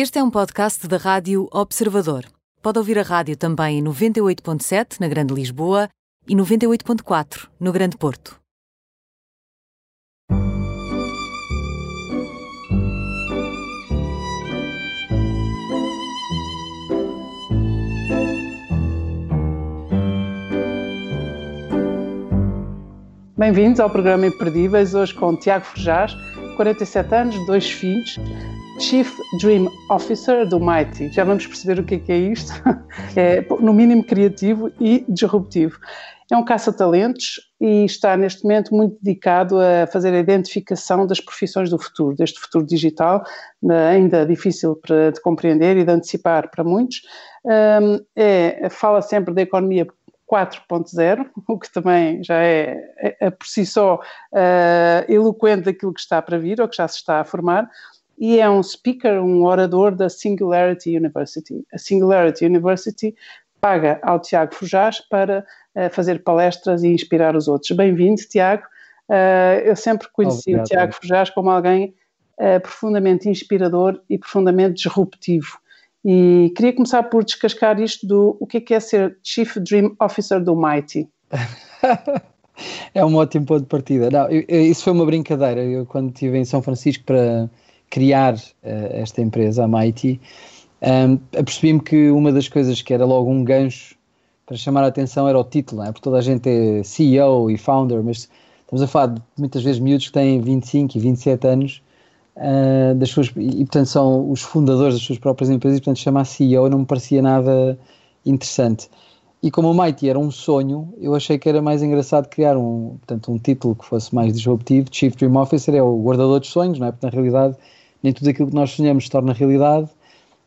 Este é um podcast da Rádio Observador. Pode ouvir a rádio também em 98.7 na Grande Lisboa e 98.4 no Grande Porto. Bem-vindos ao programa Imperdíveis, hoje com Tiago Forjás, 47 anos, dois filhos, Chief Dream Officer do Mighty. Já vamos perceber o que é, que é isto. É, no mínimo, criativo e disruptivo. É um caça-talentos e está neste momento muito dedicado a fazer a identificação das profissões do futuro, deste futuro digital, ainda difícil de compreender e de antecipar para muitos. É, fala sempre da economia 4.0, o que também já é, é, é por si só uh, eloquente daquilo que está para vir ou que já se está a formar, e é um speaker, um orador da Singularity University. A Singularity University paga ao Tiago Fujás para uh, fazer palestras e inspirar os outros. Bem-vindo, Tiago. Uh, eu sempre conheci Obrigado. o Tiago Fujás como alguém profundamente inspirador e profundamente disruptivo. E queria começar por descascar isto do o que é, que é ser Chief Dream Officer do Mighty. é um ótimo ponto de partida. Não, eu, isso foi uma brincadeira. Eu, quando estive em São Francisco para criar uh, esta empresa, a Mighty, um, apercebi-me que uma das coisas que era logo um gancho para chamar a atenção era o título, é? porque toda a gente é CEO e founder, mas estamos a falar de muitas vezes miúdos que têm 25 e 27 anos uh, das suas, e portanto são os fundadores das suas próprias empresas, e portanto chamar CEO não me parecia nada interessante. E como o Mighty era um sonho, eu achei que era mais engraçado criar um, portanto, um título que fosse mais disruptivo. Chief Dream Officer é o guardador dos sonhos, não é? Porque na realidade nem tudo aquilo que nós sonhamos se torna realidade.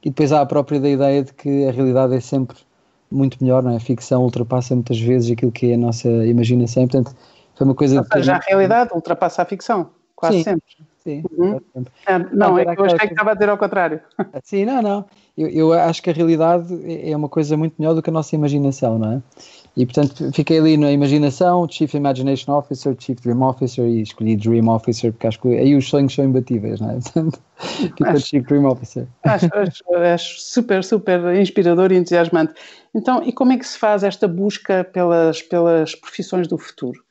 E depois há a própria da ideia de que a realidade é sempre muito melhor, não é? A ficção ultrapassa muitas vezes aquilo que é a nossa imaginação. Portanto, foi uma coisa. Ou seja, a realidade ultrapassa a ficção, quase Sim. sempre. Sim, uhum. ah, não, é que eu achei que estava a dizer ao contrário. Sim, não, não. Eu, eu, acho que a realidade é, é uma coisa muito melhor do que a nossa imaginação, não é? E portanto fiquei ali na imaginação, Chief Imagination Officer, Chief Dream Officer e escolhi Dream Officer porque acho que aí os sonhos são imbatíveis, não é? Portanto, fica Chief Dream Officer. Acho, acho, acho, super, super inspirador e entusiasmante. Então, e como é que se faz esta busca pelas, pelas profissões do futuro?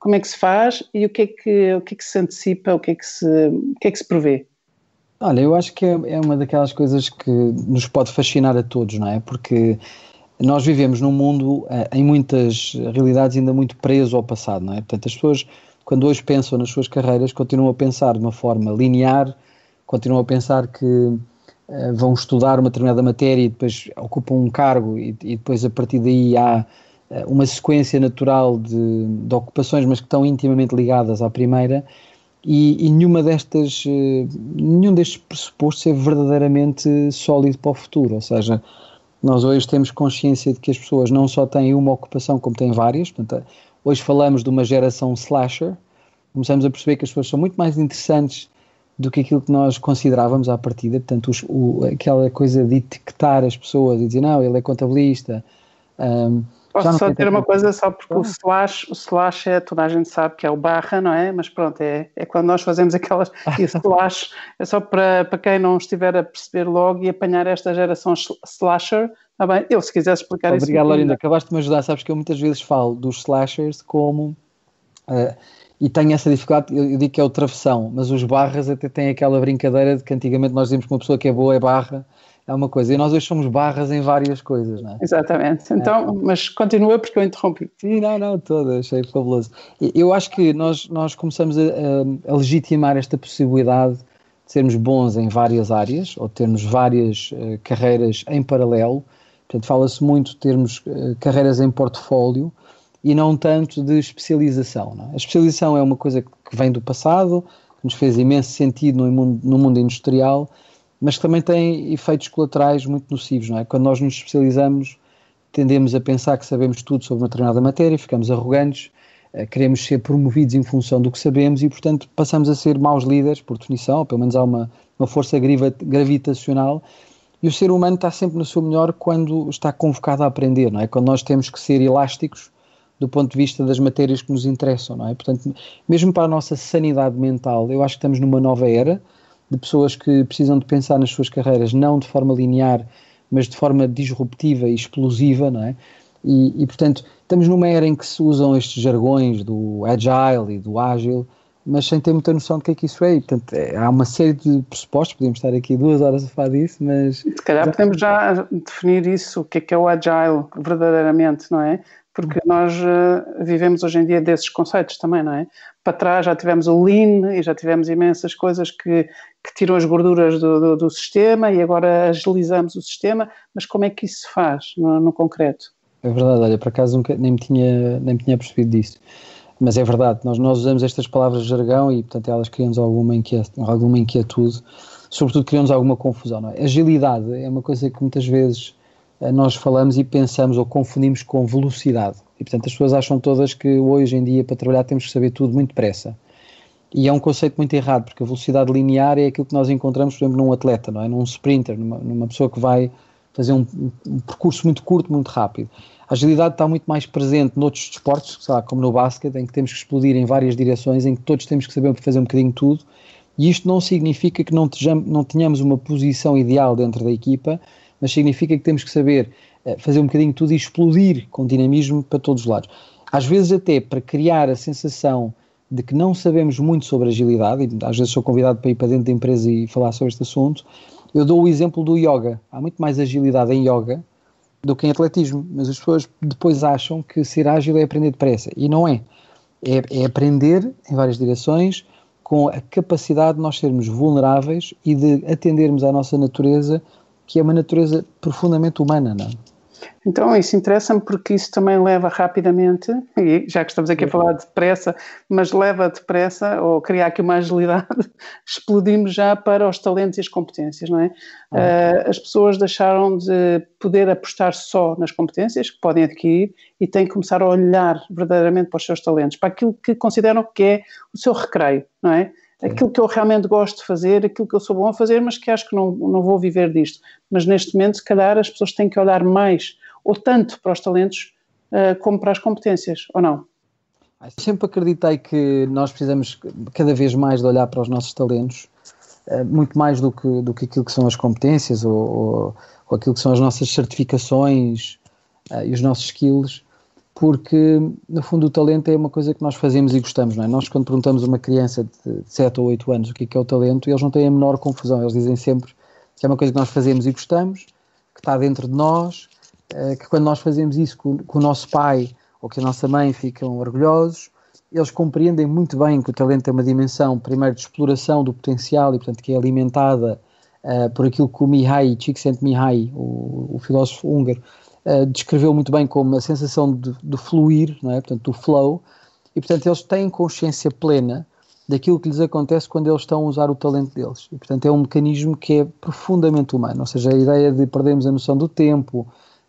como é que se faz e o que é que, o que, é que se antecipa, o que é que se, o que é que se prevê? Olha, eu acho que é, é uma daquelas coisas que nos pode fascinar a todos, não é? Porque nós vivemos num mundo, eh, em muitas realidades, ainda muito preso ao passado, não é? Portanto, as pessoas, quando hoje pensam nas suas carreiras, continuam a pensar de uma forma linear, continuam a pensar que uh, vão estudar uma determinada matéria e depois ocupam um cargo e, e depois a partir daí há eh, uma sequência natural de, de, ocupações, mas que estão intimamente ligadas à primeira, e, e nenhuma destas, eh, nenhum destes pressupostos é verdadeiramente sólido para o futuro, ou seja, nós hoje temos consciência de que as pessoas não só têm uma ocupação, como têm várias, portanto, hoje falamos de uma geração slasher, começamos a perceber que as pessoas são muito mais interessantes do que aquilo que nós considerávamos à partida, portanto, os, o, aquela coisa de etiquetar as pessoas e dizer, não, ele é contabilista, um, Posso só ter uma coisa só porque o slash, o slash é, toda a gente sabe que é o barra, não é? Mas pronto, é, é quando nós fazemos aquelas, e slash é só para, para quem não estiver a perceber logo e apanhar esta geração slasher, está bem? Eu se quisesse explicar Obrigado, isso. Obrigado, Lorinda, acabaste de me ajudar, sabes que eu muitas vezes falo dos slashers como, uh, e tenho essa dificuldade, eu, digo que é o travessão, mas os barras até têm aquela brincadeira de que antigamente nós dizíamos que uma pessoa que é boa é barra, é uma coisa. E nós hoje somos barras em várias coisas, não é? Exatamente. Então, é. mas continua porque eu interrompi. Sim, não, não, toda, achei fabuloso. Eu acho que nós, nós começamos a, a, a, legitimar esta possibilidade de sermos bons em várias áreas, ou termos várias uh, carreiras em paralelo. Portanto, fala-se muito de termos uh, carreiras em portfólio e não tanto de especialização. É? A especialização é uma coisa que vem do passado, que nos fez imenso sentido no mundo, no mundo industrial, mas que também tem efeitos colaterais muito nocivos, não é? Quando nós nos especializamos, tendemos a pensar que sabemos tudo sobre uma determinada matéria, ficamos arrogantes, eh, queremos ser promovidos em função do que sabemos e, portanto, passamos a ser maus líderes, por definição, ou pelo menos há uma, uma força gravitacional, e o ser humano está sempre no seu melhor quando está convocado a aprender, não é? Quando nós temos que ser elásticos do ponto de vista das matérias que nos interessam, não é? Portanto, mesmo para a nossa sanidade mental, eu acho que estamos numa nova era, de pessoas que precisam de pensar nas suas carreiras não de forma linear, mas de forma disruptiva e explosiva, não é? E, e, portanto, estamos numa era em que se usam estes jargões do agile e do ágil, mas sem ter muita noção do que é que isso é. E, portanto, é, há uma série de pressupostos, podemos estar aqui duas horas a falar disso, mas. Se calhar podemos já definir isso, o que é que é o agile verdadeiramente, não é? Porque nós uh, vivemos hoje em dia desses conceitos também, não é? Para trás já tivemos o lean e já tivemos imensas coisas que, que tiram as gorduras do, do, do, sistema e agora agilizamos o sistema, mas como é que isso se faz no, no concreto? É verdade, olha, por acaso nunca, nem, me tinha, nem me tinha percebido disso. Mas é verdade, nós, nós usamos estas palavras de jargão e, portanto, elas criam-nos alguma, alguma inquietude, sobretudo criam-nos alguma confusão. É? Agilidade é uma coisa que muitas vezes eh, nós falamos e pensamos ou confundimos com velocidade. E, portanto, as pessoas acham todas que hoje em dia, para trabalhar, temos que saber tudo muito depressa. E é um conceito muito errado, porque a velocidade linear é aquilo que nós encontramos, por exemplo, num atleta, não é? num sprinter, numa, numa pessoa que vai fazer um, um, percurso muito curto, muito rápido. A agilidade está muito mais presente noutros desportos, como no basquete, em que temos que explodir em várias direções, em que todos temos que saber fazer um bocadinho tudo, e isto não significa que não tenhamos uma posição ideal dentro da equipa, mas significa que temos que saber eh, fazer um bocadinho tudo e explodir com dinamismo para todos os lados. Às vezes até para criar a sensação de que não sabemos muito sobre agilidade, e às vezes sou convidado para ir para dentro da empresa e falar sobre este assunto, eu dou o exemplo do yoga. Há muito mais agilidade em yoga do que em atletismo, mas as pessoas depois acham que ser ágil é aprender depressa, e não é. É, é aprender em várias direções com a capacidade de nós sermos vulneráveis e de atendermos à nossa natureza, que é uma natureza profundamente humana, não é? Então, isso interessa-me porque isso também leva rapidamente, e já que estamos aqui a falar depressa, mas leva depressa, ou criar aqui uma agilidade, explodimos já para os talentos e as competências, não é? Ah. Uh, as pessoas deixaram de poder apostar só nas competências que podem adquirir e têm que começar a olhar verdadeiramente para os seus talentos, para aquilo que consideram que é o seu recreio, não é? Aquilo que eu realmente gosto de fazer, aquilo que eu sou bom a fazer, mas que acho que não, não vou viver disto. Mas neste momento, se calhar, as pessoas têm que olhar mais, ou tanto para os talentos, uh, como para as competências, ou não? Sempre acreditei que nós precisamos cada vez mais de olhar para os nossos talentos, uh, muito mais do que, do que aquilo que são as competências ou, ou, ou aquilo que são as nossas certificações uh, e os nossos skills porque no fundo o talento é uma coisa que nós fazemos e gostamos, não é? Nós quando perguntamos a uma criança de 7 ou 8 anos o que é, que é o talento, eles não têm a menor confusão, eles dizem sempre que é uma coisa que nós fazemos e gostamos, que está dentro de nós, eh, que quando nós fazemos isso com, com o nosso pai ou que a nossa mãe ficam orgulhosos, eles compreendem muito bem que o talento tem uma dimensão, primeiro, de exploração do potencial e, portanto, que é alimentada uh, por aquilo que o Mihai, Csikszentmihalyi, o, o filósofo húngaro, uh, descreveu muito bem como a sensação de, de fluir, não é? portanto, do flow, e portanto eles têm consciência plena daquilo que lhes acontece quando eles estão a usar o talento deles. E portanto é um mecanismo que é profundamente humano, ou seja, a ideia de perdermos a noção do tempo,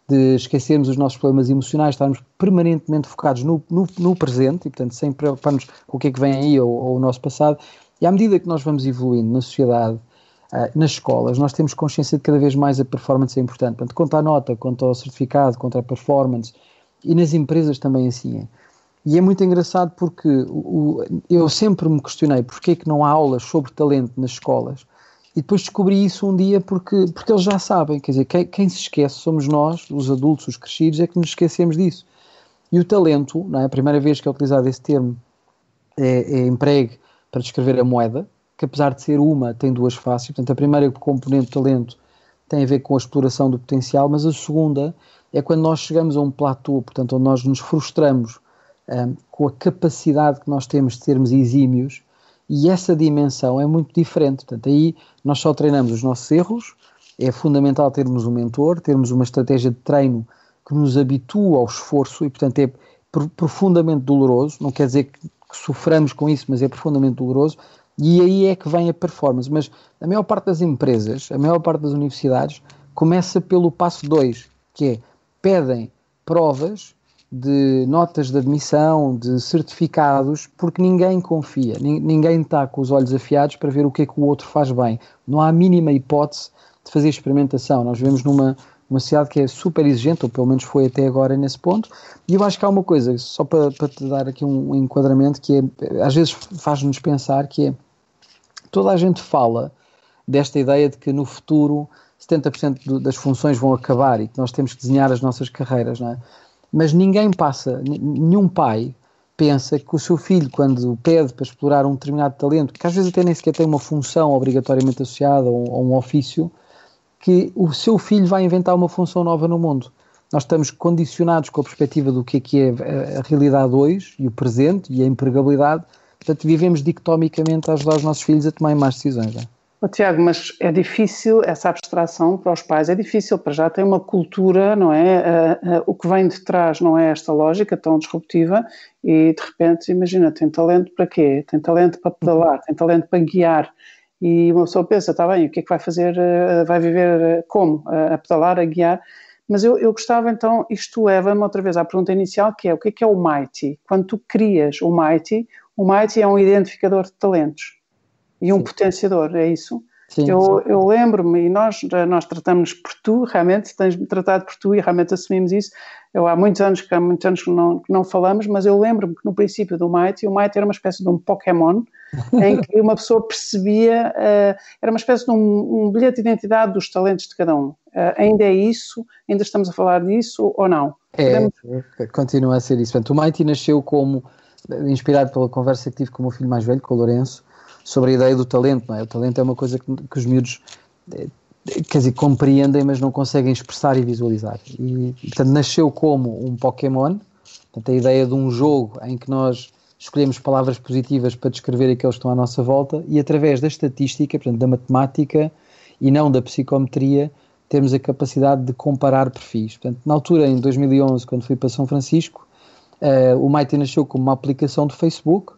de esquecermos os nossos problemas emocionais, estarmos permanentemente focados no, no, no presente e portanto sem preocuparmos com o que é que vem aí ou, ou o nosso passado. E à medida que nós vamos evoluindo na sociedade, nas escolas, nós temos consciência de cada vez mais a performance é importante. Portanto, quanto à nota, quanto ao certificado, quanto à performance, e nas empresas também assim é. E é muito engraçado porque o, o, eu sempre me questionei porque é que não há aulas sobre talento nas escolas. E depois descobri isso um dia porque, porque eles já sabem, quer dizer, quem, quem se esquece somos nós, os adultos, os crescidos, é que nos esquecemos disso. E o talento, não é? a primeira vez que é utilizado esse termo é, é empregue para descrever a moeda, que apesar de ser uma, tem duas faces. Portanto, a primeira componente do talento tem a ver com a exploração do potencial, mas a segunda é quando nós chegamos a um platô, portanto, onde nós nos frustramos um, com a capacidade que nós temos de sermos exímios, e essa dimensão é muito diferente. Portanto, aí nós só treinamos os nossos erros, é fundamental termos um mentor, termos uma estratégia de treino que nos habitua ao esforço e, portanto, é profundamente doloroso. Não quer dizer que, que soframos com isso, mas é profundamente doloroso. E aí é que vem a performance. Mas a maior parte das empresas, a maior parte das universidades, começa pelo passo 2, que é pedem provas de notas de admissão, de certificados, porque ninguém confia, ninguém está com os olhos afiados para ver o que é que o outro faz bem. Não há a mínima hipótese de fazer experimentação. Nós vivemos numa uma sociedade que é super exigente, ou pelo menos foi até agora nesse ponto, e eu acho que há uma coisa, só para, para te dar aqui um enquadramento, que é, às vezes faz-nos pensar que é toda a gente fala desta ideia de que no futuro 70% das funções vão acabar e que nós temos que desenhar as nossas carreiras, não é? Mas ninguém passa, nenhum pai pensa que o seu filho, quando pede para explorar um determinado talento, que às vezes até nem sequer tem uma função obrigatoriamente associada a um, a um ofício, que o seu filho vai inventar uma função nova no mundo. Nós estamos condicionados com a perspectiva do que é que é a realidade hoje e o presente e a empregabilidade, portanto vivemos dicotomicamente a ajudar os nossos filhos a tomarem mais decisões. Não? Oh, Tiago, mas é difícil essa abstração para os pais, é difícil, para já tem uma cultura, não é? Uh, uh, o que vem de trás não é esta lógica tão disruptiva e de repente, imagina, tem talento para quê? Tem talento para pedalar, tem talento para guiar e uma pessoa pensa, está bem, o que é que vai fazer, uh, vai viver como? a pedalar, a guiar? Mas eu, eu gostava então, isto leva-me outra vez à pergunta inicial, que é o que é que é o Mighty? Quando tu crias o Mighty, o Mighty é um identificador de talentos e um sim. potenciador, é isso? Sim, eu, eu lembro-me, e nós, nós tratamos por tu, realmente, tens tratado por tu e realmente assumimos isso. Eu, há muitos anos que há muitos anos que não, que não falamos, mas eu lembro-me que no princípio do Mighty, o Mighty era uma espécie de um Pokémon, em que uma pessoa percebia, uh, era uma espécie de um, um, bilhete de identidade dos talentos de cada um. Uh, ainda é isso? Ainda estamos a falar disso ou não? É, Podemos... continua a ser isso. Portanto, o Mighty nasceu como, inspirado pela conversa que tive com o meu filho mais velho, com o Lourenço, sobre a ideia do talento, não é? O talento é uma coisa que, que os miúdos eh, quer dizer, compreendem, mas não conseguem expressar e visualizar. E, portanto, nasceu como um Pokémon, portanto, a ideia de um jogo em que nós escolhemos palavras positivas para descrever aqueles que estão à nossa volta e através da estatística, portanto, da matemática e não da psicometria, temos a capacidade de comparar perfis. Portanto, na altura, em 2011, quando fui para São Francisco, o Mighty nasceu como uma aplicação do Facebook,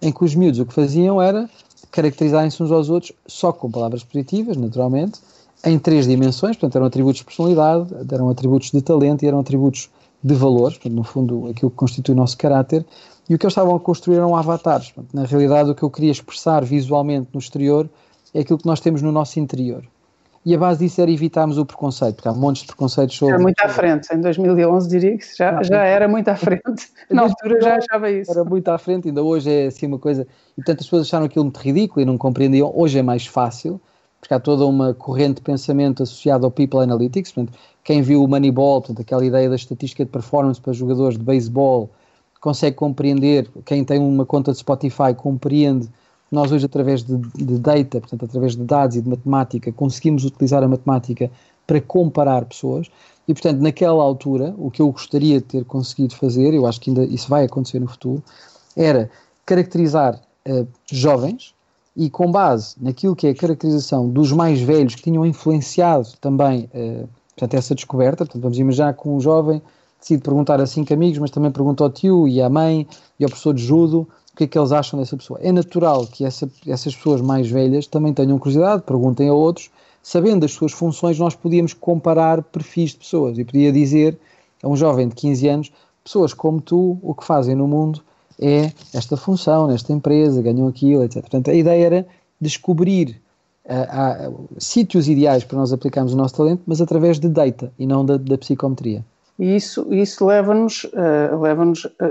em que os miúdos o que faziam era caracterizarem-se uns aos outros só com palavras positivas, naturalmente, em três dimensões, portanto eram atributos de personalidade, eram atributos de talento e eram atributos de valores, portanto, no fundo aquilo que constitui o nosso caráter, e o que eles estavam a construir eram avatares. Portanto, na realidade o que eu queria expressar visualmente no exterior é aquilo que nós temos no nosso interior. E a base disso era evitarmos o preconceito, porque há montes de preconceitos sobre... Era muito à frente, em 2011 diria que já, já era muito à frente, na altura já achava isso. Era muito à frente, ainda hoje é assim uma coisa... E portanto as pessoas acharam aquilo muito ridículo e não compreendiam. Hoje é mais fácil, porque há toda uma corrente de pensamento associada ao People Analytics, portanto, quem viu o Moneyball, portanto, aquela ideia da estatística de performance para jogadores de beisebol, consegue compreender, quem tem uma conta de Spotify compreende nós hoje, através de, de, data, portanto, através de dados e de matemática, conseguimos utilizar a matemática para comparar pessoas. E, portanto, naquela altura, o que eu gostaria de ter conseguido fazer, eu acho que ainda isso vai acontecer no futuro, era caracterizar uh, jovens e, com base naquilo que é a caracterização dos mais velhos que tinham influenciado também uh, portanto, essa descoberta, portanto, vamos imaginar que um jovem decide perguntar a cinco amigos, mas também pergunta ao tio e à mãe e ao professor de judo o que é que eles acham dessa pessoa. É natural que essa, essas pessoas mais velhas também tenham curiosidade, perguntem a outros, sabendo as suas funções, nós podíamos comparar perfis de pessoas e podia dizer a um jovem de 15 anos, pessoas como tu, o que fazem no mundo é esta função, nesta empresa, ganham aquilo, etc. Portanto, a ideia era descobrir uh, uh, sítios ideais para nós aplicarmos o nosso talento, mas através de data e não da, da psicometria. E isso, isso leva-nos uh, leva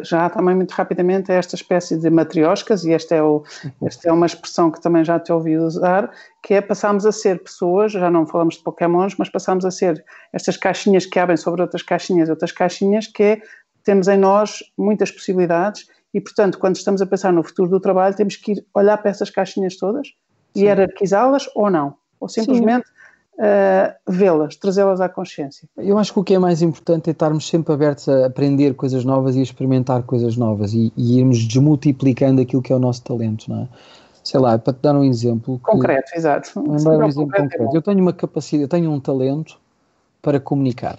já também muito rapidamente a esta espécie de matrioscas, e esta é, o, esta é uma expressão que também já te ouvi usar, que é passarmos a ser pessoas, já não falamos de pokémons, mas passamos a ser estas caixinhas que abrem sobre outras caixinhas, outras caixinhas, que é, temos em nós muitas possibilidades e, portanto, quando estamos a pensar no futuro do trabalho, temos que ir olhar para essas caixinhas todas e hierarquizá-las ou não. Ou simplesmente uh, vê-las, trazê-las à consciência. Eu acho que o que é mais importante é estarmos sempre abertos a aprender coisas novas e a experimentar coisas novas e, e irmos desmultiplicando aquilo que é o nosso talento, não é? Sei lá, para te dar um exemplo. Concreto, que, exato. Um, um exemplo concreto. Eu tenho uma capacidade, eu tenho um talento para comunicar.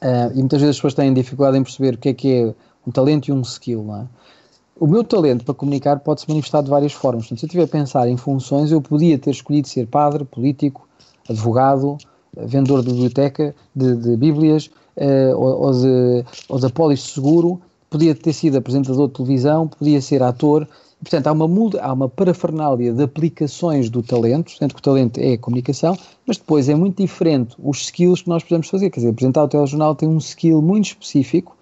Uh, e muitas vezes as pessoas têm dificuldade em perceber o que é que é um talento e um skill, não é? O meu talento para comunicar pode se manifestar de várias formas. Portanto, se eu estiver a pensar em funções, eu podia ter escolhido ser padre, político, advogado, vendedor de biblioteca, de, de bíblias, uh, ou, ou, de, ou de seguro, podia ter sido apresentador de televisão, podia ser ator. Portanto, há uma, há uma parafernália de aplicações do talento, sendo que o talento é a comunicação, mas depois é muito diferente os skills que nós precisamos fazer. Quer dizer, apresentar o telejornal tem um skill muito específico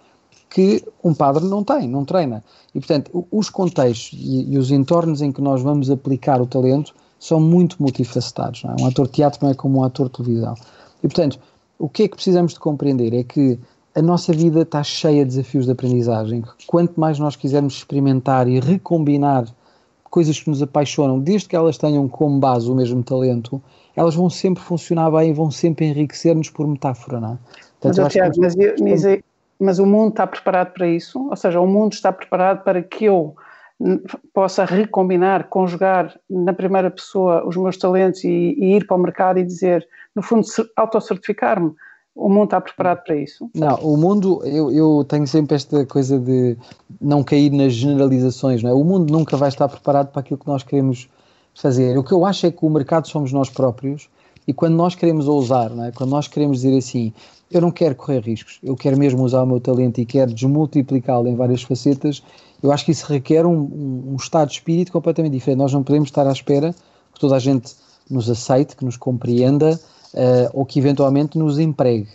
que um padre não tem, não treina. E, portanto, os contextos e, e os entornos em que nós vamos aplicar o talento são muito multifacetados. É? Um ator de teatro não é como um ator de televisão. E, portanto, o que é que precisamos de compreender é que a nossa vida está cheia de desafios de aprendizagem. Quanto mais nós quisermos experimentar e recombinar coisas que nos apaixonam, desde que elas tenham como base o mesmo talento, elas vão sempre funcionar bem e vão sempre enriquecer-nos por metáfora, não é? Portanto, mas, Tiago, mas, mas, mas, o mundo está preparado para isso? Ou seja, o mundo está preparado para que eu possa recombinar, conjugar na primeira pessoa os meus talentos e, e ir para o mercado e dizer, no fundo, autocertificar-me. O mundo está preparado para isso? Não, o mundo, eu, eu tenho sempre esta coisa de não cair nas generalizações, não é? O mundo nunca vai estar preparado para aquilo que nós queremos fazer. O que eu acho é que o mercado somos nós próprios e quando nós queremos ousar, não é? quando nós queremos dizer assim, eu não quero correr riscos, eu quero mesmo usar o meu talento e quero desmultiplicá-lo em várias facetas, eu acho que isso requer um, um, um, estado de espírito completamente diferente. Nós não podemos estar à espera que toda a gente nos aceite, que nos compreenda uh, ou que eventualmente nos empregue.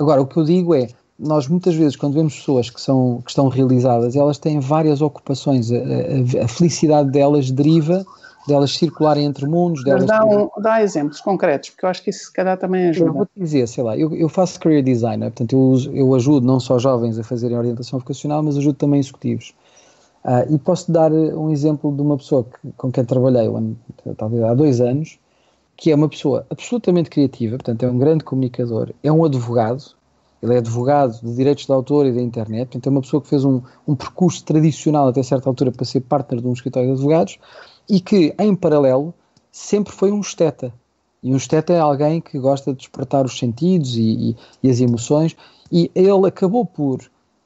Agora, o que eu digo é, nós muitas vezes, quando vemos pessoas que, são, que estão realizadas, elas têm várias ocupações, a, a, a felicidade delas deriva delas circularem entre mundos. Delas dá, um, dá exemplos concretos, porque eu acho que isso se calhar também ajuda. Eu vou te dizer, sei lá, eu, eu faço career designer, portanto eu, uso, eu ajudo não só jovens a fazerem orientação vocacional, mas ajudo também executivos. Uh, e posso dar um exemplo de uma pessoa que, com quem trabalhei, talvez há dois anos, que é uma pessoa absolutamente criativa, portanto é um grande comunicador, é um advogado, ele é advogado de direitos de autor e da internet, portanto é uma pessoa que fez um, um percurso tradicional até certa altura para ser partner de um escritório de advogados e que, em paralelo, sempre foi um esteta. E um esteta é alguém que gosta de despertar os sentidos e, e, e as emoções, e ele acabou por,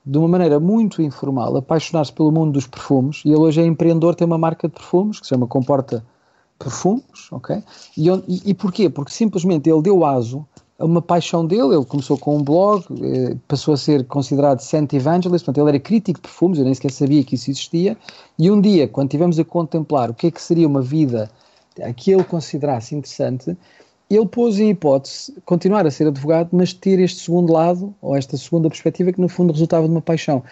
de uma maneira muito informal, apaixonar-se pelo mundo dos perfumes, e ele hoje é empreendedor, tem uma marca de perfumes que se chama Comporta perfumes, ok? E, e, e porquê? Porque simplesmente ele deu aso uma paixão dele, ele começou com um blog, eh, passou a ser considerado scent evangelist, portanto ele era crítico de perfumes, eu nem sequer sabia que isso existia, e um dia, quando tivemos a contemplar o que é que seria uma vida que ele considerasse interessante, ele pôs em hipótese continuar a ser advogado, mas ter este segundo lado, ou esta segunda perspectiva, que no fundo resultava de uma paixão.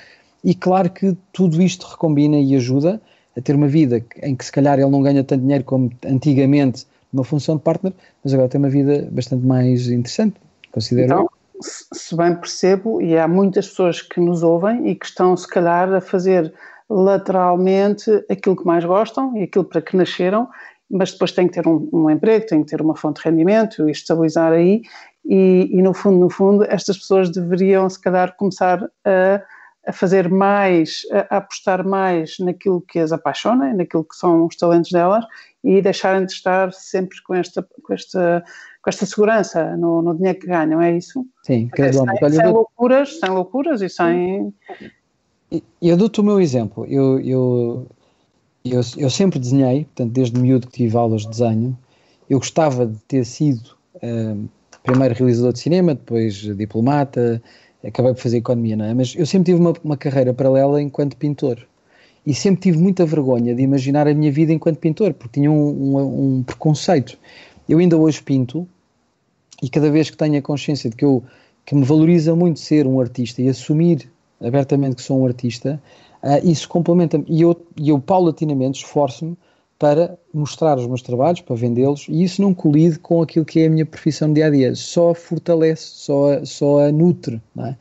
E claro que tudo isto recombina e ajuda, a ter uma vida em que se calhar ele não ganha tanto dinheiro como antigamente numa função de partner, mas agora tem uma vida bastante mais interessante, considero. Então, se bem percebo, e há muitas pessoas que nos ouvem e que estão se calhar a fazer lateralmente aquilo que mais gostam e aquilo para que nasceram, mas depois têm que ter um, um emprego, têm que ter uma fonte de rendimento e estabilizar aí, e, e no fundo, no fundo, estas pessoas deveriam se calhar começar a a fazer mais, a, apostar mais naquilo que as apaixona, naquilo que são os talentos delas e deixarem de estar sempre com esta, com esta, com esta segurança no, no dinheiro que ganham, é isso? Sim, gradualmente. Sem, sem, loucuras, sem loucuras e sem... Eu dou-te o meu exemplo. Eu, eu, eu, eu, sempre desenhei, portanto, desde miúdo que tive aulas de desenho, eu gostava de ter sido uh, primeiro realizador de cinema, depois diplomata, acabei por fazer economia, não é? Mas eu sempre tive uma, uma carreira paralela enquanto pintor. E sempre tive muita vergonha de imaginar a minha vida enquanto pintor, porque tinha um, um, um preconceito. Eu ainda hoje pinto, e cada vez que tenho a consciência de que eu que me valoriza muito ser um artista e assumir abertamente que sou um artista, uh, isso complementa-me. E eu, e eu paulatinamente esforço-me para mostrar os meus trabalhos, para vendê-los, e isso não colide com aquilo que é a minha profissão dia a dia, só fortalece, só, só a nutre, não é?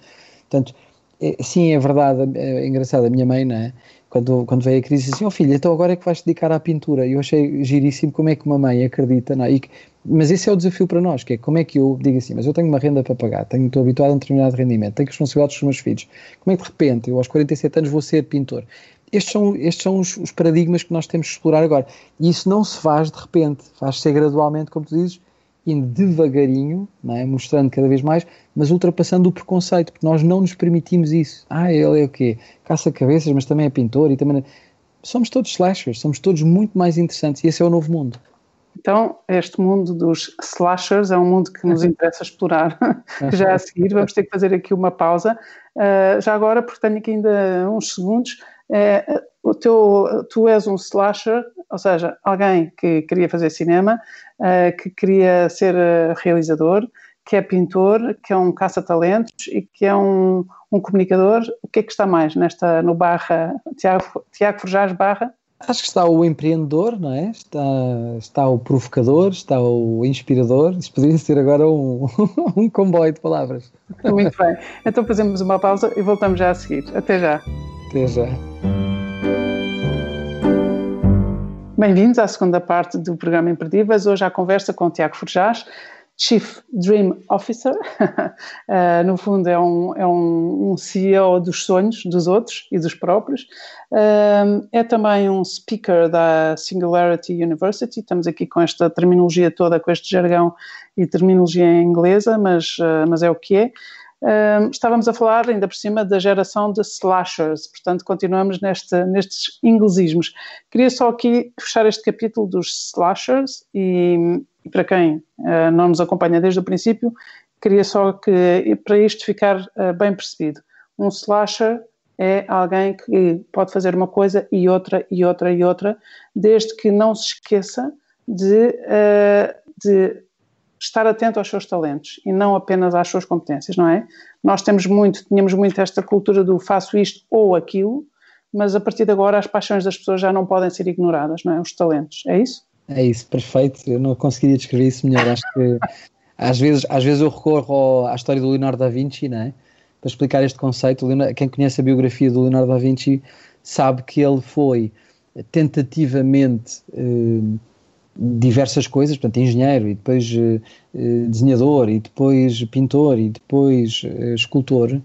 Portanto, é, sim, é verdade, é, é engraçado, a minha mãe, não é? Quando, quando veio a crise, disse assim, oh filho, então agora é que vais te dedicar à pintura, e eu achei giríssimo como é que uma mãe acredita, não é? E, mas esse é o desafio para nós, que é como é que eu digo assim, mas eu tenho uma renda para pagar, tenho, estou habituado a um determinado rendimento, tenho responsabilidades com os meus filhos, como é que de repente eu aos 47 anos vou ser pintor? Estes são, estes são os, os, paradigmas que nós temos que explorar agora. E isso não se faz de repente, faz-se gradualmente, como tu dizes, indo devagarinho, é? mostrando cada vez mais, mas ultrapassando o preconceito, porque nós não nos permitimos isso. Ah, ele é o quê? Caça-cabeças, mas também é pintor e também. Somos todos slashers, somos todos muito mais interessantes e esse é o novo mundo. Então, este mundo dos slashers é um mundo que nos interessa explorar. já a seguir, vamos ter que fazer aqui uma pausa. Uh, já agora, porque tenho aqui ainda uns segundos, é, o teu, tu és um slasher, ou seja, alguém que queria fazer cinema, é, que queria ser eh, realizador, que é pintor, que é um caça-talentos e que é um, um, comunicador. O que é que está mais nesta, no barra, Tiago, Tiago Forjás barra? Acho que está o empreendedor, não é? Está, está o provocador, está o inspirador. Isto poderia ser agora um, um comboio de palavras. Muito bem. Então fazemos uma pausa e voltamos já a seguir. Até já. Já. Bem-vindos à segunda parte do programa Imperdíveis. Hoje a conversa com o Tiago Forjás, Chief Dream Officer. uh, no fundo, é, um, é um, um, CEO dos sonhos dos outros e dos próprios. Uh, é também um speaker da Singularity University. Estamos aqui com esta terminologia toda, com este jargão e terminologia inglesa, mas, uh, mas é o que é estávamos a falar ainda por cima da geração de slashers, portanto continuamos neste, nestes inglesismos. Queria só aqui fechar este capítulo dos slashers e, e para quem uh, não nos acompanha desde o princípio, queria só que, para isto ficar uh, bem percebido, um slasher é alguém que pode fazer uma coisa e outra e outra e outra, desde que não se esqueça de, uh, de estar atento aos seus talentos e não apenas às suas competências, não é? Nós temos muito, tínhamos muito esta cultura do faço isto ou aquilo, mas a partir de agora as paixões das pessoas já não podem ser ignoradas, não é? Os talentos, é isso? É isso, perfeito. Eu não conseguiria descrever isso melhor. Acho que às vezes, às vezes eu recorro à história do Leonardo da Vinci, não é? Para explicar este conceito. Quem conhece a biografia do Leonardo da Vinci sabe que ele foi tentativamente eh, diversas coisas, portanto, engenheiro e depois uh, desenhador e depois pintor e depois uh, escultor,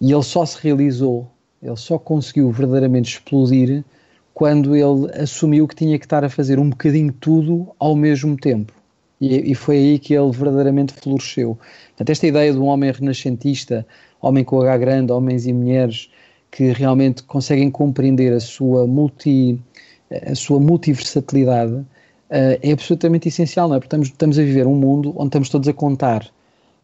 e ele só se realizou, ele só conseguiu verdadeiramente explodir quando ele assumiu que tinha que estar a fazer um bocadinho tudo ao mesmo tempo. E, e foi aí que ele verdadeiramente floresceu. Portanto, esta ideia de um homem renascentista, homem com H grande, homens e mulheres que realmente conseguem compreender a sua multi a sua multiversatilidade é absolutamente essencial, não é? Porque estamos, estamos a viver um mundo onde estamos todos a contar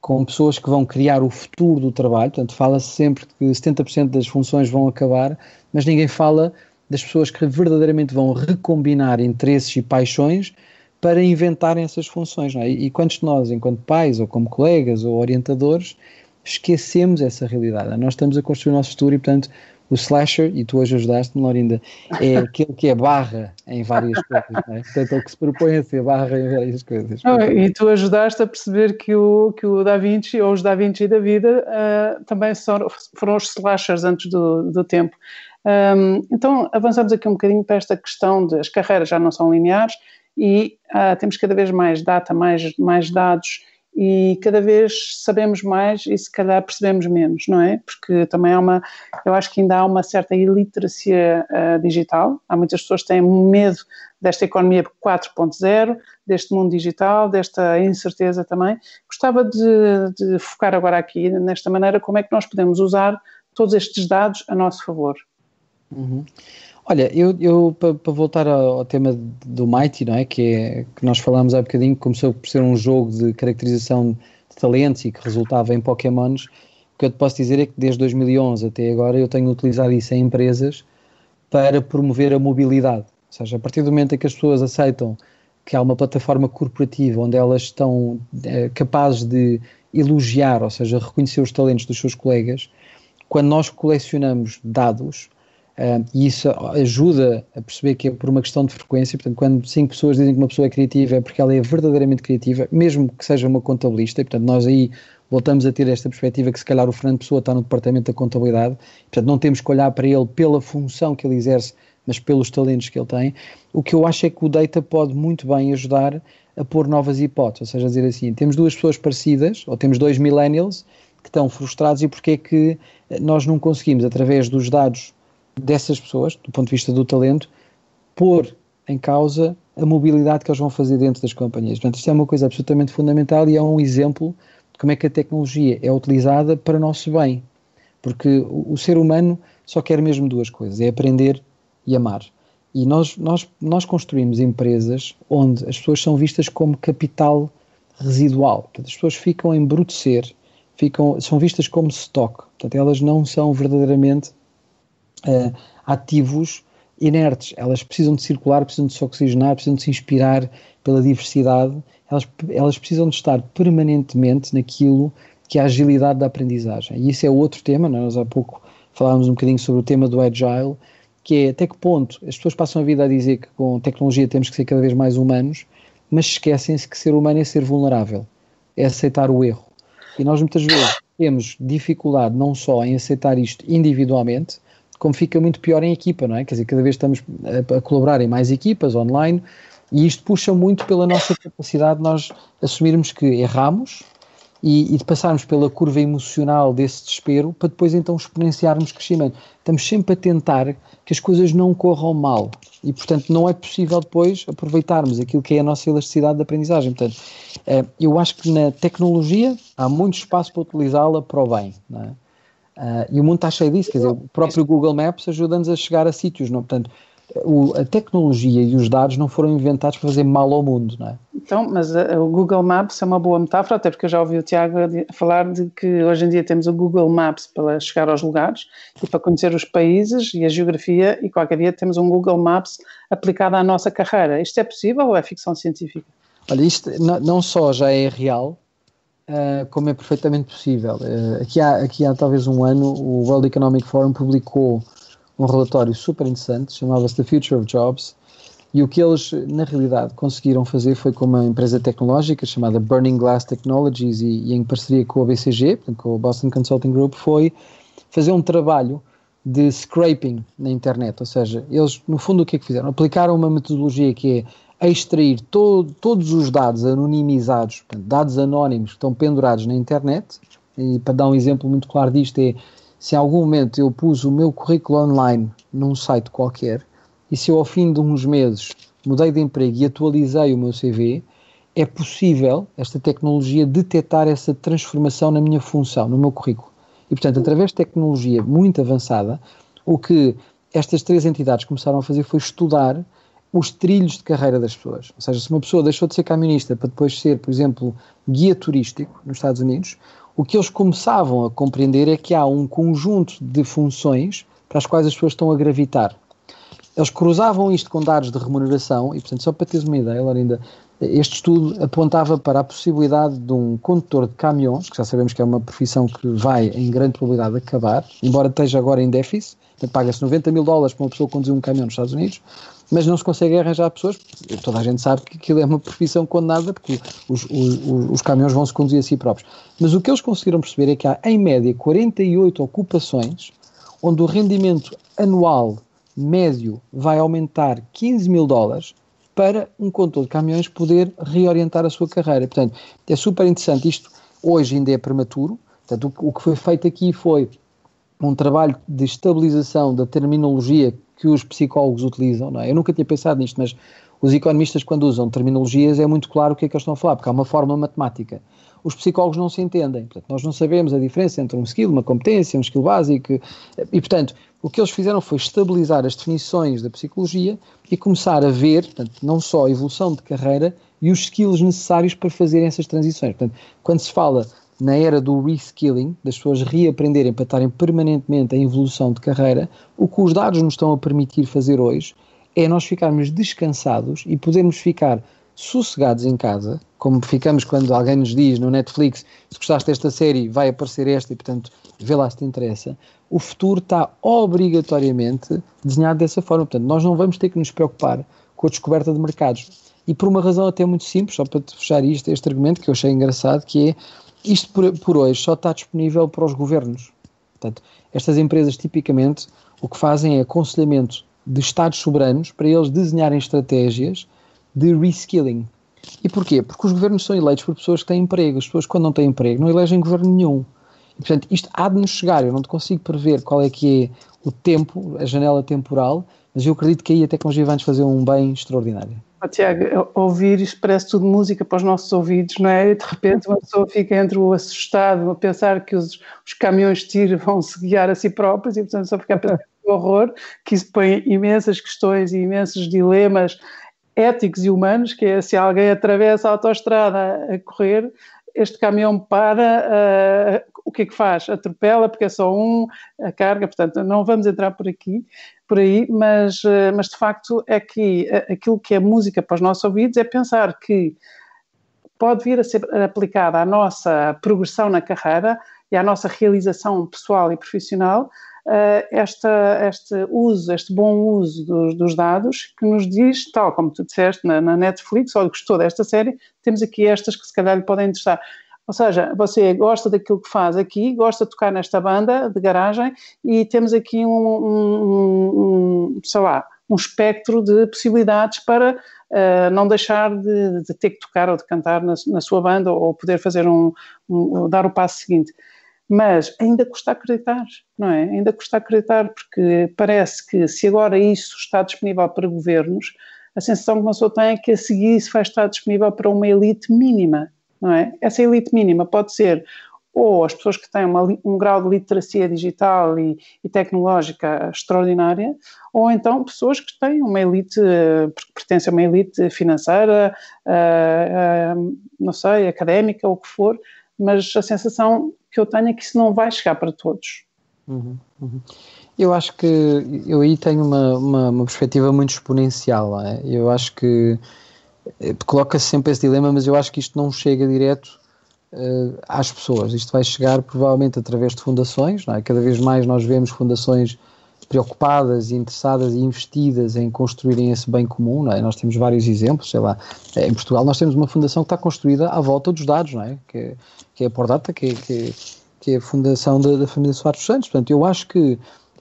com pessoas que vão criar o futuro do trabalho, portanto, fala-se sempre que 70% das funções vão acabar, mas ninguém fala das pessoas que verdadeiramente vão recombinar interesses e paixões para inventarem essas funções. É? E quantos de nós, enquanto pais, ou como colegas, ou orientadores, esquecemos essa realidade? Nós estamos a construir o nosso futuro e, portanto, o slasher, e tu hoje ajudaste-me, Lorinda, é aquele que é barra em várias coisas, não é? Portanto, é o que se propõe a ser barra em várias coisas. Não, e tu ajudaste a perceber que o, que o Da Vinci, ou os Da Vinci da vida, uh, também são, foram os slashers antes do, do tempo. Um, então, avançamos aqui um bocadinho para esta questão de as carreiras já não são lineares e uh, temos cada vez mais data, mais, mais dados e cada vez sabemos mais e se calhar percebemos menos, não é? Porque também há uma, eu acho que ainda há uma certa iliteracia uh, digital, há muitas pessoas que têm medo desta economia 4.0, deste mundo digital, desta incerteza também. Gostava de, de focar agora aqui, nesta maneira, como é que nós podemos usar todos estes dados a nosso favor. Uhum. Olha, eu, eu para voltar ao, tema do Mighty, não é? Que, é, que nós falámos há bocadinho, começou por ser um jogo de caracterização de talentos e que resultava em Pokémons. O que eu te posso dizer é que desde 2011 até agora eu tenho utilizado isso em empresas para promover a mobilidade. Ou seja, a partir do momento em que as pessoas aceitam que há uma plataforma corporativa onde elas estão é, capazes de elogiar, ou seja, reconhecer os talentos dos seus colegas, quando nós colecionamos dados, Uh, e isso ajuda a perceber que é por uma questão de frequência. Portanto, quando cinco pessoas dizem que uma pessoa é criativa, é porque ela é verdadeiramente criativa, mesmo que seja uma contabilista. E, portanto, nós aí voltamos a ter esta perspectiva que se calhar o Fernando Pessoa está no departamento da contabilidade. Portanto, não temos que olhar para ele pela função que ele exerce, mas pelos talentos que ele tem. O que eu acho é que o data pode muito bem ajudar a pôr novas hipóteses. Ou seja, dizer assim, temos duas pessoas parecidas, ou temos dois millennials que estão frustrados e porque é que nós não conseguimos, através dos dados dessas pessoas, do ponto de vista do talento, pôr em causa a mobilidade que eles vão fazer dentro das companhias. Portanto, isto é uma coisa absolutamente fundamental e é um exemplo de como é que a tecnologia é utilizada para o nosso bem. Porque o, o ser humano só quer mesmo duas coisas: é aprender e amar. E nós, nós, nós construímos empresas onde as pessoas são vistas como capital residual. Portanto, as pessoas ficam a embrutecer, ficam, são vistas como stock. Portanto, elas não são verdadeiramente uh, ativos inertes. Elas precisam de circular, precisam de se oxigenar, precisam de se inspirar pela diversidade. Elas, elas precisam de estar permanentemente naquilo que é a agilidade da aprendizagem. E isso é outro tema, é? nós há pouco falávamos um bocadinho sobre o tema do Agile, que é até que ponto as pessoas passam a vida a dizer que com tecnologia temos que ser cada vez mais humanos, mas esquecem-se que ser humano é ser vulnerável, é aceitar o erro. E nós muitas vezes temos dificuldade não só em aceitar isto individualmente, como fica muito pior em equipa, não é? Quer dizer, cada vez estamos a, colaborar em mais equipas online e isto puxa muito pela nossa capacidade de nós assumirmos que erramos, e, e, de passarmos pela curva emocional desse desespero para depois então exponenciarmos crescimento. Estamos sempre a tentar que as coisas não corram mal e, portanto, não é possível depois aproveitarmos aquilo que é a nossa elasticidade de aprendizagem. Portanto, eh, eu acho que na tecnologia há muito espaço para utilizá-la para o bem. É? Uh, e o mundo está cheio disso, quer dizer, o próprio Google Maps ajuda-nos a chegar a sítios, não? portanto, o, a tecnologia e os dados não foram inventados para fazer mal ao mundo, não é? Então, mas a, o Google Maps é uma boa metáfora, até porque eu já ouvi o Tiago falar de que hoje em dia temos o Google Maps para chegar aos lugares e para conhecer os países e a geografia, e qualquer dia temos um Google Maps aplicado à nossa carreira. Isto é possível ou é ficção científica? Olha, isto não, não só já é real, uh, como é perfeitamente possível. Uh, aqui, há, aqui há talvez um ano, o World Economic Forum publicou um relatório super interessante, chamava-se The Future of Jobs, e o que eles, na realidade, conseguiram fazer foi com uma empresa tecnológica chamada Burning Glass Technologies e, e em parceria com o BCG, com o Boston Consulting Group, foi fazer um trabalho de scraping na internet, ou seja, eles, no fundo, o que é que fizeram? Aplicaram uma metodologia que é extrair todo, todos os dados anonimizados, portanto, dados anónimos que estão pendurados na internet, e para dar um exemplo muito claro disto é se em algum momento eu pus o meu currículo online num site qualquer e se eu ao fim de uns meses mudei de emprego e atualizei o meu CV, é possível esta tecnologia detectar essa transformação na minha função, no meu currículo. E, portanto, através de tecnologia muito avançada, o que estas três entidades começaram a fazer foi estudar os trilhos de carreira das pessoas. Ou seja, se uma pessoa deixou de ser camionista para depois ser, por exemplo, guia turístico nos Estados Unidos, o que eles começavam a compreender é que há um conjunto de funções para as quais as pessoas estão a gravitar. Eles cruzavam isto com dados de remuneração e, portanto, só para teres uma ideia, Lorinda, este estudo apontava para a possibilidade de um condutor de caminhões, que já sabemos que é uma profissão que vai em grande probabilidade acabar, embora esteja agora em déficit, paga-se 90 mil dólares para uma pessoa conduzir um caminhão nos Estados Unidos, mas não se consegue arranjar pessoas, toda a gente sabe que aquilo é uma profissão condenada, porque os, os, os caminhões vão se conduzir a si próprios. Mas o que eles conseguiram perceber é que há, em média, 48 ocupações onde o rendimento anual médio vai aumentar 15 mil dólares para um condutor de caminhões poder reorientar a sua carreira. Portanto, é super interessante. Isto hoje ainda é prematuro. Portanto, o, o que foi feito aqui foi um trabalho de estabilização da terminologia que os psicólogos utilizam, não é? Eu nunca tinha pensado nisto, mas os economistas, quando usam terminologias, é muito claro o que é que eles estão a falar, porque há uma forma matemática. Os psicólogos não se entendem, portanto, nós não sabemos a diferença entre um skill, uma competência, um skill básico, e, portanto, o que eles fizeram foi estabilizar as definições da psicologia e começar a ver, portanto, não só a evolução de carreira e os skills necessários para fazerem essas transições. Portanto, quando se fala na era do reskilling, das pessoas reaprenderem para estarem permanentemente em evolução de carreira, o que os dados nos estão a permitir fazer hoje é nós ficarmos descansados e podermos ficar sossegados em casa, como ficamos quando alguém nos diz no Netflix, se gostaste desta série, vai aparecer esta e, portanto, vê lá se te interessa. O futuro está obrigatoriamente desenhado dessa forma. Portanto, nós não vamos ter que nos preocupar com a descoberta de mercados. E por uma razão até muito simples, só para fechar isto, este argumento que eu achei engraçado, que é isto por, por hoje só está disponível para os governos. Portanto, estas empresas tipicamente o que fazem é aconselhamento de Estados soberanos para eles desenharem estratégias de reskilling. E porquê? Porque os governos são eleitos por pessoas que têm emprego. As pessoas, quando não têm emprego, não elegem governo nenhum. E, portanto, isto há de nos chegar. Eu não consigo prever qual é que é o tempo, a janela temporal, mas eu acredito que aí a tecnologia vai nos fazer um bem extraordinário. Oh, Tiago, ouvir isto parece tudo música para os nossos ouvidos, não é? E de repente uma pessoa fica entre o assustado a pensar que os, os caminhões de tiro vão se guiar a si próprios e, portanto, só ficar a pensar no horror, que isso põe imensas questões e imensos dilemas éticos e humanos, que é se alguém atravessa a autoestrada a correr, este caminhão para, uh, o que é que faz? Atropela porque é só um, a carga, portanto, não vamos entrar por aqui, por aí, mas, uh, mas de facto é que uh, aquilo que é música para os nossos ouvidos é pensar que pode vir a ser aplicada à nossa progressão na carreira e à nossa realização pessoal e profissional uh, esta, este uso, este bom uso dos, dos, dados que nos diz, tal como tu disseste na, na Netflix, olha, gostou desta série, temos aqui estas que se calhar lhe podem interessar. Ou seja, você gosta daquilo que faz aqui, gosta de tocar nesta banda de garagem e temos aqui um, um, um sei lá, um espectro de possibilidades para uh, não deixar de, de, ter que tocar ou de cantar na, na sua banda ou poder fazer um, um, dar o passo seguinte. Mas ainda custa acreditar, não é? Ainda custa acreditar porque parece que se agora isso está disponível para governos, a sensação que uma pessoa tem é que a seguir isso vai estar disponível para uma elite mínima, não é? Essa elite mínima pode ser ou as pessoas que têm uma, um grau de literacia digital e, e, tecnológica extraordinária, ou então pessoas que têm uma elite, porque pertencem a uma elite financeira, uh, uh, não sei, académica, ou o que for, mas a sensação que eu tenho é que isso não vai chegar para todos. Uhum, uhum. Eu acho que eu aí tenho uma, uma, uma perspectiva muito exponencial. É? Eu acho que eh, coloca-se sempre esse dilema, mas eu acho que isto não chega direto uh, às pessoas. Isto vai chegar provavelmente através de fundações, é? cada vez mais nós vemos fundações preocupadas interessadas e investidas em construírem esse bem comum, é? Nós temos vários exemplos, sei lá, eh, em Portugal nós temos uma fundação que está construída à volta dos dados, é? Que, é, que é a Pordata, que, é, que, que é a fundação da, da família Soares Santos. Portanto, eu acho que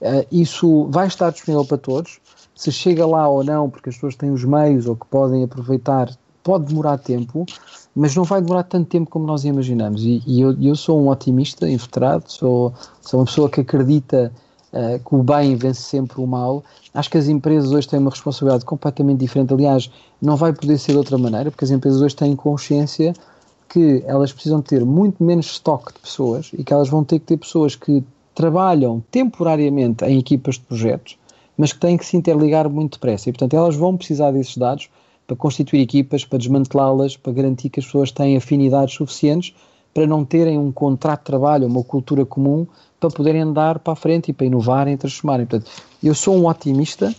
uh, isso vai estar disponível para todos. Se chega lá ou não, porque as pessoas têm os meios ou que podem aproveitar, pode demorar tempo, mas não vai demorar tanto tempo como nós imaginamos. E, e eu, eu, sou um otimista, inveterado, sou, sou uma pessoa que acredita uh, que o bem vence sempre o mal. Acho que as empresas hoje têm uma responsabilidade completamente diferente. Aliás, não vai poder ser de outra maneira, porque as empresas hoje têm consciência que elas precisam ter muito menos estoque de pessoas e que elas vão ter que ter pessoas que trabalham temporariamente em equipas de projetos, mas que têm que se interligar muito depressa. E, portanto, elas vão precisar desses dados para constituir equipas, para desmantelá-las, para garantir que as pessoas têm afinidades suficientes para não terem um contrato de trabalho, uma cultura comum, para poderem andar para a frente e para inovarem e transformarem. Portanto, eu sou um otimista,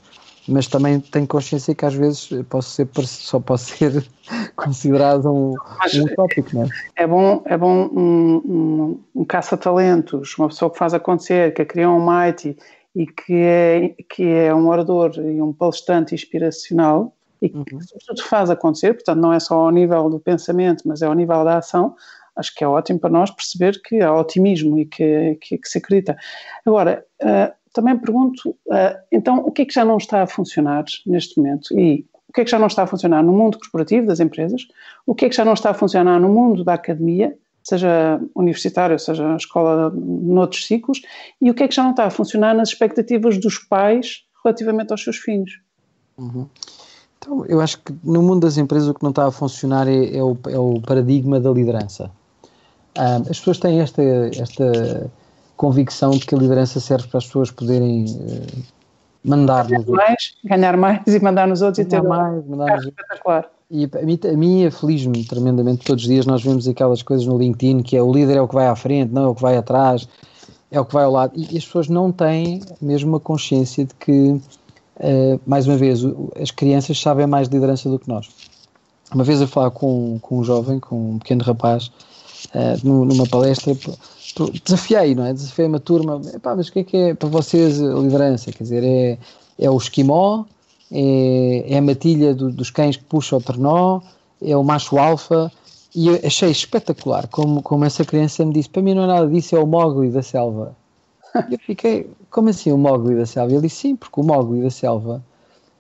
mas também tenho consciência que às vezes posso ser, só posso ser considerado um, um utópico, não é? É bom, é bom um, um, um caça-talentos, uma pessoa que faz acontecer, que cria um Mighty e que é, que é um orador e um palestrante inspiracional, e que, uhum. sobretudo, faz acontecer, portanto, não é só ao nível do pensamento, mas é ao nível da ação, acho que é ótimo para nós perceber que há otimismo e que, que, que se acredita. Agora, uh, também pergunto, uh, então, o que é que já não está a funcionar neste momento? E o que é que já não está a funcionar no mundo corporativo das empresas? O que é que já não está a funcionar no mundo da academia, seja universitária, seja a escola noutros ciclos? E o que é que já não está a funcionar nas expectativas dos pais relativamente aos seus filhos? Uhum. Então, eu acho que no mundo das empresas o que não está a funcionar é, é, o, é o, paradigma da liderança. Um, as pessoas têm esta, esta convicção de que a liderança serve para as pessoas poderem uh, mandar ganhar mais, ganhar mais e mandar nos outros ganhar e ter mais, mandar espetacular. E a mim, a mim aflige-me tremendamente. Todos os dias nós vemos aquelas coisas no LinkedIn que é o líder é o que vai à frente, não é o que vai atrás, é o que vai ao lado. E, as pessoas não têm mesmo a consciência de que uh, mais uma vez, as crianças sabem mais de liderança do que nós. Uma vez eu falar com, com um jovem, com um pequeno rapaz, uh, numa palestra, desafiei, não é? Desafiei uma turma, mas o que é que é para vocês a liderança? Quer dizer, é, é o esquimó, é, é a matilha do, dos cães que puxa o ternó, é o macho alfa, e achei espetacular como, como essa criança me disse, para mim não é nada disso, é o Mogli da selva. E eu fiquei, como assim o Mogli da selva? Ele disse sim, porque o Mogli da selva,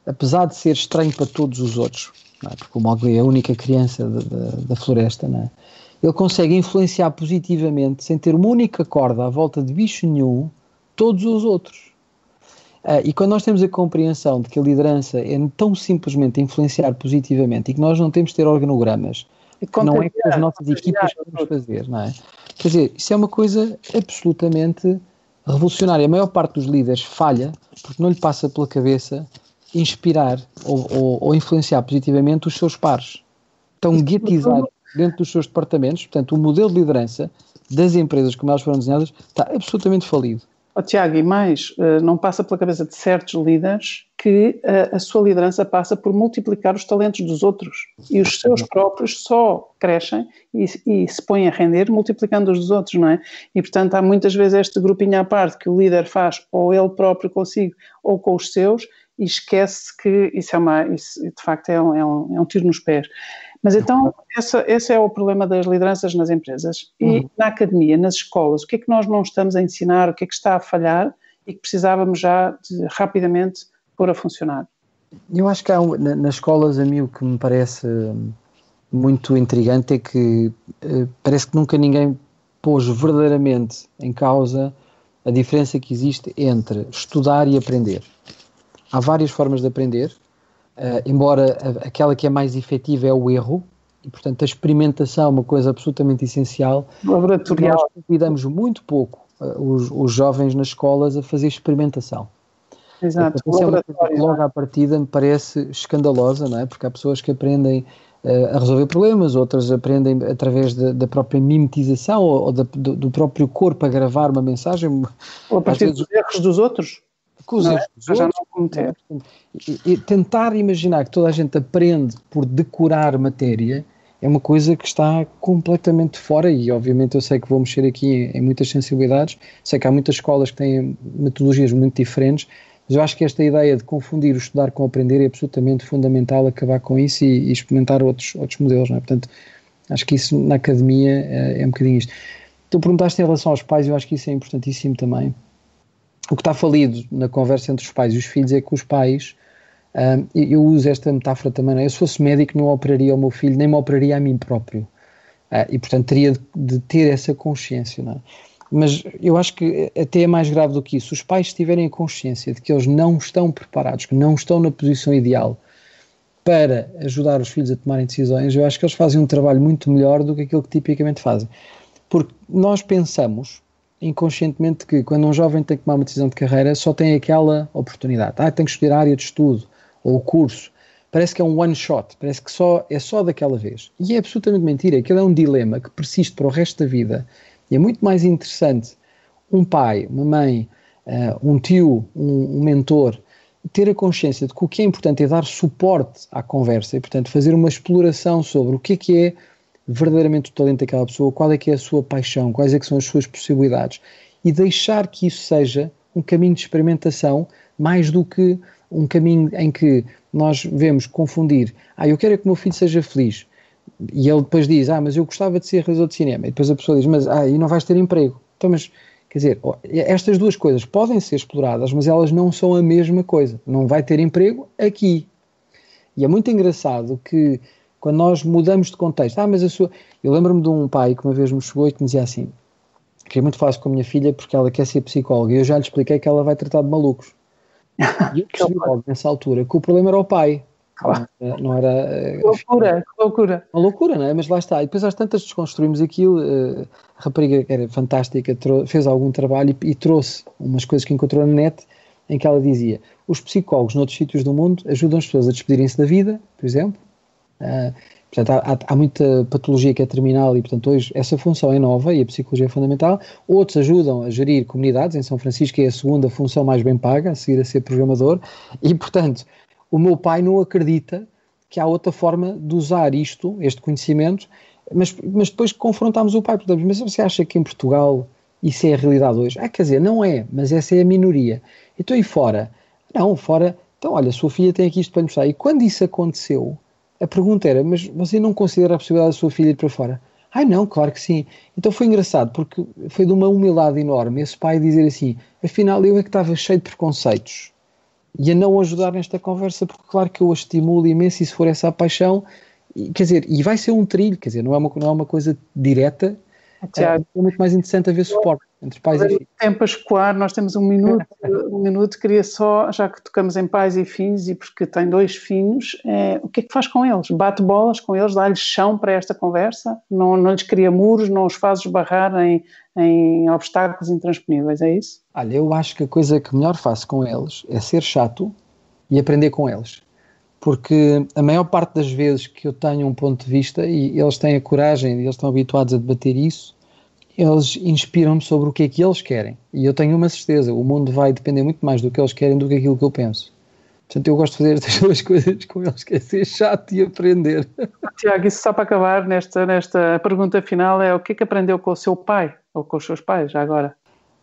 apesar de ser estranho para todos os outros, é? porque o Mogli é a única criança da, da, da floresta, é? ele consegue influenciar positivamente, sem ter uma única corda à volta de bicho nenhum, todos os outros. Uh, e quando nós temos a compreensão de que a liderança é tão simplesmente influenciar positivamente e que nós não temos de ter organogramas, não é que as nossas equipas podemos fazer, não é? Quer dizer, isso é uma coisa absolutamente revolucionária. A maior parte dos líderes falha porque não lhe passa pela cabeça inspirar ou, ou, ou influenciar positivamente os seus pares. Estão guetizados dentro dos seus departamentos, portanto, o modelo de liderança das empresas como elas foram desenhadas está absolutamente falido. Oh, Tiago, e mais, eh, não passa pela cabeça de certos líderes que a, a, sua liderança passa por multiplicar os talentos dos outros e os seus próprios só crescem e, e, se põem a render multiplicando os dos outros, não é? E portanto há muitas vezes este grupinho à parte que o líder faz ou ele próprio consigo ou com os seus e esquece que isso é uma, isso de facto é um, é um, é um tiro nos pés. Mas então, essa, esse é o problema das lideranças nas empresas. E uhum. na academia, nas escolas, o que é que nós não estamos a ensinar, o que é que está a falhar e que precisávamos já de, rapidamente pôr a funcionar? Eu acho que há, nas escolas, a mim o que me parece hum, muito intrigante é que eh, parece que nunca ninguém pôs verdadeiramente em causa a diferença que existe entre estudar e aprender. Há várias formas de aprender, Uh, embora aquela que é mais efetiva é o erro, e portanto a experimentação é uma coisa absolutamente essencial. Laboratorial. Nós convidamos muito pouco uh, os, os, jovens nas escolas a fazer experimentação. Exato. É uma coisa que logo à partida me parece escandalosa, não é? Porque há pessoas que aprendem uh, a resolver problemas, outras aprendem através de, da própria mimetização ou, ou da, do, do, próprio corpo a gravar uma mensagem. Ou a partir vezes, dos erros dos outros os erros dos outros. Não cometer. E, e tentar imaginar que toda a gente aprende por decorar matéria é uma coisa que está completamente fora e obviamente eu sei que vou mexer aqui em, em, muitas sensibilidades, sei que há muitas escolas que têm metodologias muito diferentes, mas eu acho que esta ideia de confundir o estudar com o aprender é absolutamente fundamental acabar com isso e, e experimentar outros, outros modelos, não é? Portanto, acho que isso na academia é, é um bocadinho isto. Tu perguntaste em relação aos pais, eu acho que isso é importantíssimo também, o que está falido na conversa entre os pais e os filhos é que os pais, um, eu uso esta metáfora também, não é? eu se fosse médico não operaria ao meu filho, nem me operaria a mim próprio. Uh, e portanto teria de, de, ter essa consciência, não é? Mas eu acho que até é mais grave do que isso. Os pais tiverem a consciência de que eles não estão preparados, que não estão na posição ideal para ajudar os filhos a tomarem decisões, eu acho que eles fazem um trabalho muito melhor do que aquilo que tipicamente fazem. Porque nós pensamos, inconscientemente que quando um jovem tem que tomar uma decisão de carreira só tem aquela oportunidade. Ah, tem que escolher a área de estudo ou o curso. Parece que é um one shot, parece que só é só daquela vez. E é absolutamente mentira. Aquilo é um dilema que persiste para o resto da vida. E é muito mais interessante um pai, uma mãe, uh, um tio, um, um mentor ter a consciência de que o que é importante é dar suporte à conversa e, portanto, fazer uma exploração sobre o que é que é verdadeiramente o talento daquela pessoa, qual é que é a sua paixão, quais é que são as suas possibilidades e deixar que isso seja um caminho de experimentação mais do que um caminho em que nós vemos confundir, ah, eu quero é que o meu filho seja feliz, e ele depois diz, ah, mas eu gostava de ser realizador de cinema, e depois a pessoa diz, mas ah, e não vais ter emprego. Então, mas, quer dizer, estas duas coisas podem ser exploradas, mas elas não são a mesma coisa. Não vai ter emprego aqui. E é muito engraçado que quando nós mudamos de contexto. Ah, mas a sua. Eu lembro-me de um pai que uma vez me chegou e que me dizia assim: queria muito falar com a minha filha porque ela quer ser psicóloga e eu já lhe expliquei que ela vai tratar de malucos. E eu percebi logo nessa altura que o problema era o pai. Claro. Não era. Eh, que loucura, que loucura. Uma loucura, não é? Mas lá está. E depois às tantas desconstruímos aquilo. Eh, a rapariga era fantástica, fez algum trabalho e, e trouxe umas coisas que encontrou na net em que ela dizia: os psicólogos noutros sítios do mundo ajudam as pessoas a despedirem-se da vida, por exemplo, Uh, portanto, há, há, muita patologia que é terminal e, portanto, hoje essa função é nova e a psicologia é fundamental. Outros ajudam a gerir comunidades. Em São Francisco é a segunda função mais bem paga, a seguir a ser programador. E, portanto, o meu pai não acredita que há outra forma de usar isto, este conhecimento, mas, mas depois confrontamos o pai. Portanto, mas você acha que em Portugal isso é a realidade hoje? Ah, quer dizer, não é, mas essa é a minoria. Então, e fora? Não, fora. Então, olha, sua filha tem aqui isto para mostrar. E quando isso aconteceu, a pergunta era, mas você não considera a possibilidade da sua filha ir para fora? Ai não, claro que sim. Então foi engraçado, porque foi de uma humildade enorme esse pai dizer assim, afinal eu é que estava cheio de preconceitos e a não ajudar nesta conversa, porque claro que eu a estimulo imenso e se for essa a paixão, e, quer dizer, e vai ser um trilho, quer dizer, não é uma, não é uma coisa direta, Tiago, é muito mais interessante haver suporte entre pais e. Tempo a escoar, nós temos um minuto, um minuto, queria só, já que tocamos em pais e filhos, e porque tem dois filhos, é, o que é que faz com eles? Bate bolas com eles, dá-lhes chão para esta conversa, não, não lhes cria muros, não os faz esbarrar em, em obstáculos intransponíveis, é isso? Olha, eu acho que a coisa que melhor faço com eles é ser chato e aprender com eles. Porque a maior parte das vezes que eu tenho um ponto de vista e eles têm a coragem, eles estão habituados a debater isso, eles inspiram-me sobre o que é que eles querem. E eu tenho uma certeza: o mundo vai depender muito mais do que eles querem do que aquilo que eu penso. Portanto, eu gosto de fazer estas duas coisas com eles, que é ser chato e aprender. Tiago, isso só para acabar, nesta, nesta pergunta final, é o que é que aprendeu com o seu pai, ou com os seus pais, já agora?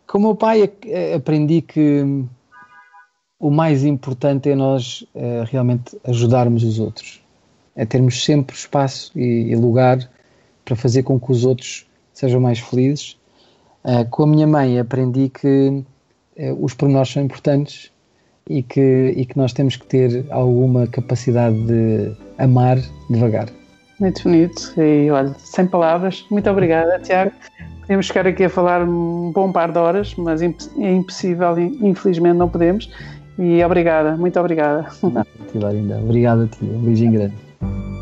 Com o meu pai aprendi que o mais importante é nós uh, realmente ajudarmos os outros. É termos sempre espaço e, lugar para fazer com que os outros sejam mais felizes. Uh, com a minha mãe aprendi que uh, os pormenores são importantes e que, e que nós temos que ter alguma capacidade de amar devagar. Muito bonito e olha, sem palavras. Muito obrigada, Tiago. Podemos ficar aqui a falar um bom par de horas, mas é impossível, infelizmente não podemos. E obrigada, muito obrigada. Não, ainda. Obrigado a ti, um beijinho grande.